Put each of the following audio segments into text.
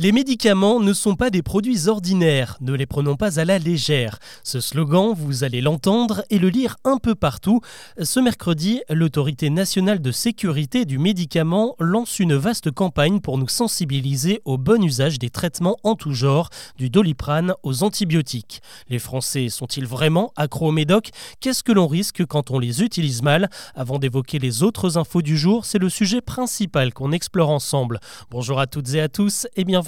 Les médicaments ne sont pas des produits ordinaires, ne les prenons pas à la légère. Ce slogan, vous allez l'entendre et le lire un peu partout. Ce mercredi, l'Autorité nationale de sécurité du médicament lance une vaste campagne pour nous sensibiliser au bon usage des traitements en tout genre, du doliprane aux antibiotiques. Les Français sont-ils vraiment accros aux médocs Qu'est-ce que l'on risque quand on les utilise mal? Avant d'évoquer les autres infos du jour, c'est le sujet principal qu'on explore ensemble. Bonjour à toutes et à tous et bienvenue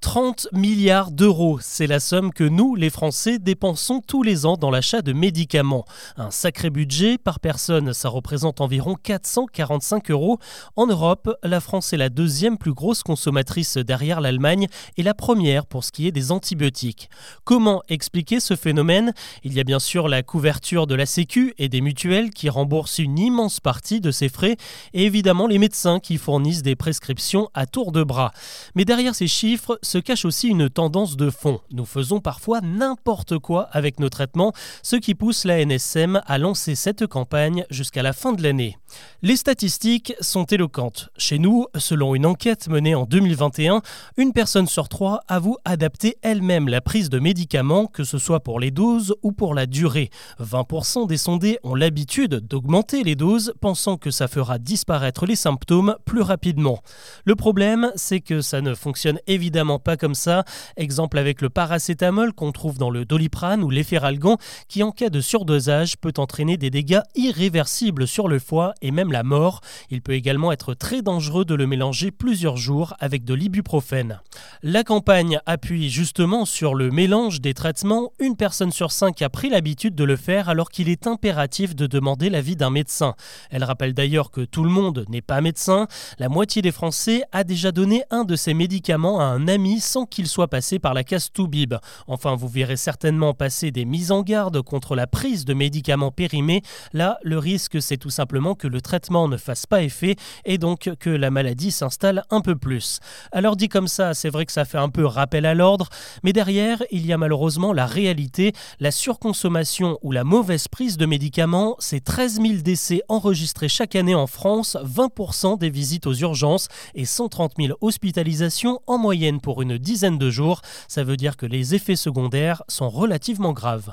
30 milliards d'euros, c'est la somme que nous, les Français, dépensons tous les ans dans l'achat de médicaments. Un sacré budget, par personne, ça représente environ 445 euros. En Europe, la France est la deuxième plus grosse consommatrice derrière l'Allemagne et la première pour ce qui est des antibiotiques. Comment expliquer ce phénomène? Il y a bien sûr la couverture de la Sécu et des mutuelles qui remboursent une immense partie de ces frais et évidemment les médecins qui fournissent des prescriptions à tour de bras. Mais derrière ces chiffres, ce cache aussi une tendance de fond. Nous faisons parfois n'importe quoi avec nos traitements, ce qui pousse la NSM à lancer cette campagne jusqu'à la fin de l'année. Les statistiques sont éloquentes. Chez nous, selon une enquête menée en 2021, une personne sur trois avoue adapter elle-même la prise de médicaments, que ce soit pour les doses ou pour la durée. 20% des sondés ont l'habitude d'augmenter les doses, pensant que ça fera disparaître les symptômes plus rapidement. Le problème, c'est que ça ne fonctionne évidemment pas comme ça. Exemple avec le paracétamol qu'on trouve dans le doliprane ou l'efferalgan qui en cas de surdosage peut entraîner des dégâts irréversibles sur le foie et même la mort. Il peut également être très dangereux de le mélanger plusieurs jours avec de l'ibuprofène. La campagne appuie justement sur le mélange des traitements. Une personne sur cinq a pris l'habitude de le faire alors qu'il est impératif de demander l'avis d'un médecin. Elle rappelle d'ailleurs que tout le monde n'est pas médecin. La moitié des Français a déjà donné un de ces médicaments à un ami sans qu'il soit passé par la case Toubib. Enfin, vous verrez certainement passer des mises en garde contre la prise de médicaments périmés. Là, le risque, c'est tout simplement que le traitement ne fasse pas effet et donc que la maladie s'installe un peu plus. Alors dit comme ça, c'est vrai que ça fait un peu rappel à l'ordre, mais derrière, il y a malheureusement la réalité. La surconsommation ou la mauvaise prise de médicaments, c'est 13 000 décès enregistrés chaque année en France, 20% des visites aux urgences et 130 000 hospitalisations en moyenne pour une dizaine de jours. Ça veut dire que les effets secondaires sont relativement graves.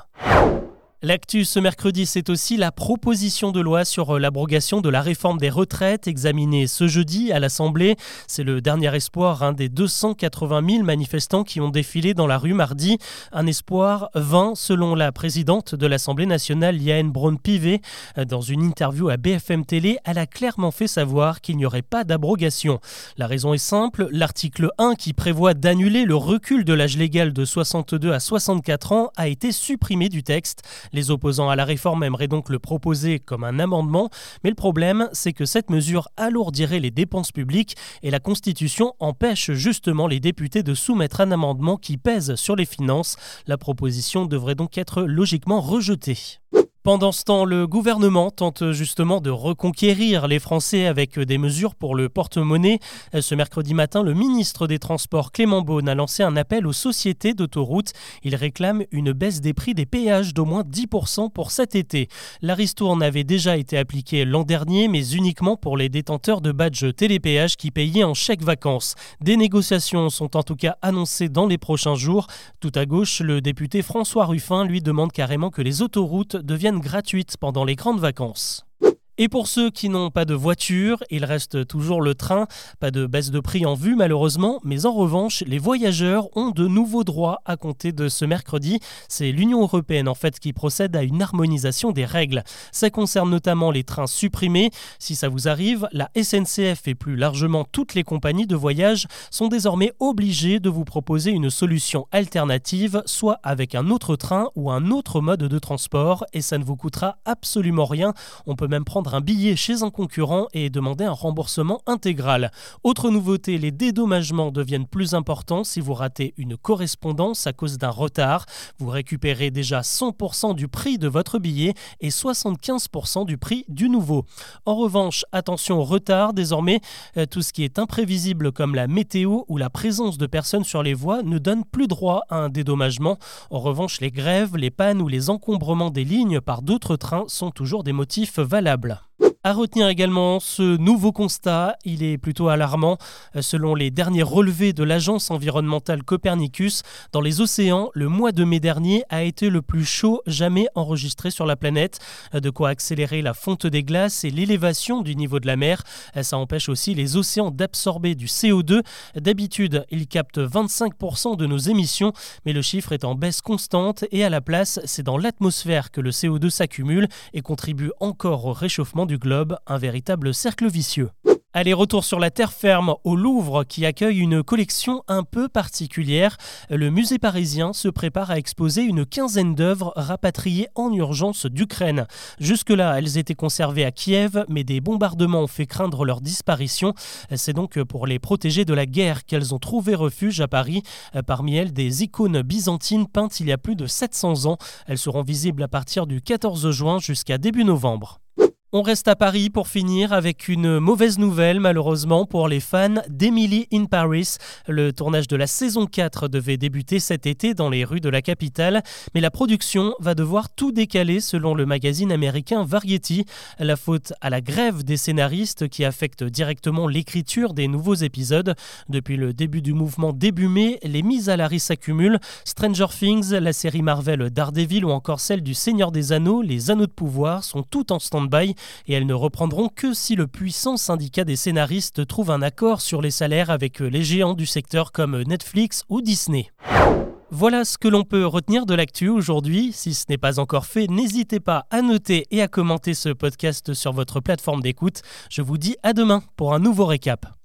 L'actu ce mercredi, c'est aussi la proposition de loi sur euh, l'abrogation de la réforme des retraites examinée ce jeudi à l'Assemblée. C'est le dernier espoir un des 280 000 manifestants qui ont défilé dans la rue mardi. Un espoir vain selon la présidente de l'Assemblée nationale, Yael Braun-Pivet. Dans une interview à BFM Télé, elle a clairement fait savoir qu'il n'y aurait pas d'abrogation. La raison est simple, l'article 1 qui prévoit d'annuler le recul de l'âge légal de 62 à 64 ans a été supprimé du texte. Les opposants à la réforme aimeraient donc le proposer comme un amendement, mais le problème, c'est que cette mesure alourdirait les dépenses publiques et la Constitution empêche justement les députés de soumettre un amendement qui pèse sur les finances. La proposition devrait donc être logiquement rejetée. Pendant ce temps, le gouvernement tente justement de reconquérir les Français avec des mesures pour le porte-monnaie. Ce mercredi matin, le ministre des Transports Clément Beaune a lancé un appel aux sociétés d'autoroutes. Il réclame une baisse des prix des péages d'au moins 10% pour cet été. La ristourne avait déjà été appliquée l'an dernier, mais uniquement pour les détenteurs de badges télépéage qui payaient en chèque vacances. Des négociations sont en tout cas annoncées dans les prochains jours. Tout à gauche, le député François Ruffin lui demande carrément que les autoroutes deviennent gratuite pendant les grandes vacances. Et pour ceux qui n'ont pas de voiture, il reste toujours le train. Pas de baisse de prix en vue malheureusement, mais en revanche, les voyageurs ont de nouveaux droits à compter de ce mercredi. C'est l'Union européenne en fait qui procède à une harmonisation des règles. Ça concerne notamment les trains supprimés. Si ça vous arrive, la SNCF et plus largement toutes les compagnies de voyage sont désormais obligées de vous proposer une solution alternative, soit avec un autre train ou un autre mode de transport, et ça ne vous coûtera absolument rien. On peut même prendre un billet chez un concurrent et demander un remboursement intégral. Autre nouveauté, les dédommagements deviennent plus importants si vous ratez une correspondance à cause d'un retard. Vous récupérez déjà 100% du prix de votre billet et 75% du prix du nouveau. En revanche, attention au retard, désormais, euh, tout ce qui est imprévisible comme la météo ou la présence de personnes sur les voies ne donne plus droit à un dédommagement. En revanche, les grèves, les pannes ou les encombrements des lignes par d'autres trains sont toujours des motifs valables. Later. À retenir également ce nouveau constat, il est plutôt alarmant. Selon les derniers relevés de l'agence environnementale Copernicus, dans les océans, le mois de mai dernier a été le plus chaud jamais enregistré sur la planète. De quoi accélérer la fonte des glaces et l'élévation du niveau de la mer. Ça empêche aussi les océans d'absorber du CO2. D'habitude, ils captent 25% de nos émissions, mais le chiffre est en baisse constante et à la place, c'est dans l'atmosphère que le CO2 s'accumule et contribue encore au réchauffement du un véritable cercle vicieux. Allez, retour sur la terre ferme au Louvre qui accueille une collection un peu particulière. Le musée parisien se prépare à exposer une quinzaine d'œuvres rapatriées en urgence d'Ukraine. Jusque-là, elles étaient conservées à Kiev, mais des bombardements ont fait craindre leur disparition. C'est donc pour les protéger de la guerre qu'elles ont trouvé refuge à Paris. Parmi elles, des icônes byzantines peintes il y a plus de 700 ans. Elles seront visibles à partir du 14 juin jusqu'à début novembre. On reste à Paris pour finir avec une mauvaise nouvelle malheureusement pour les fans d'Emily in Paris. Le tournage de la saison 4 devait débuter cet été dans les rues de la capitale, mais la production va devoir tout décaler selon le magazine américain Variety. La faute à la grève des scénaristes qui affecte directement l'écriture des nouveaux épisodes. Depuis le début du mouvement début mai, les mises à l'arrêt s'accumulent. Stranger Things, la série Marvel Daredevil ou encore celle du Seigneur des Anneaux, les Anneaux de pouvoir sont toutes en stand-by et elles ne reprendront que si le puissant syndicat des scénaristes trouve un accord sur les salaires avec les géants du secteur comme Netflix ou Disney. Voilà ce que l'on peut retenir de l'actu aujourd'hui. Si ce n'est pas encore fait, n'hésitez pas à noter et à commenter ce podcast sur votre plateforme d'écoute. Je vous dis à demain pour un nouveau récap.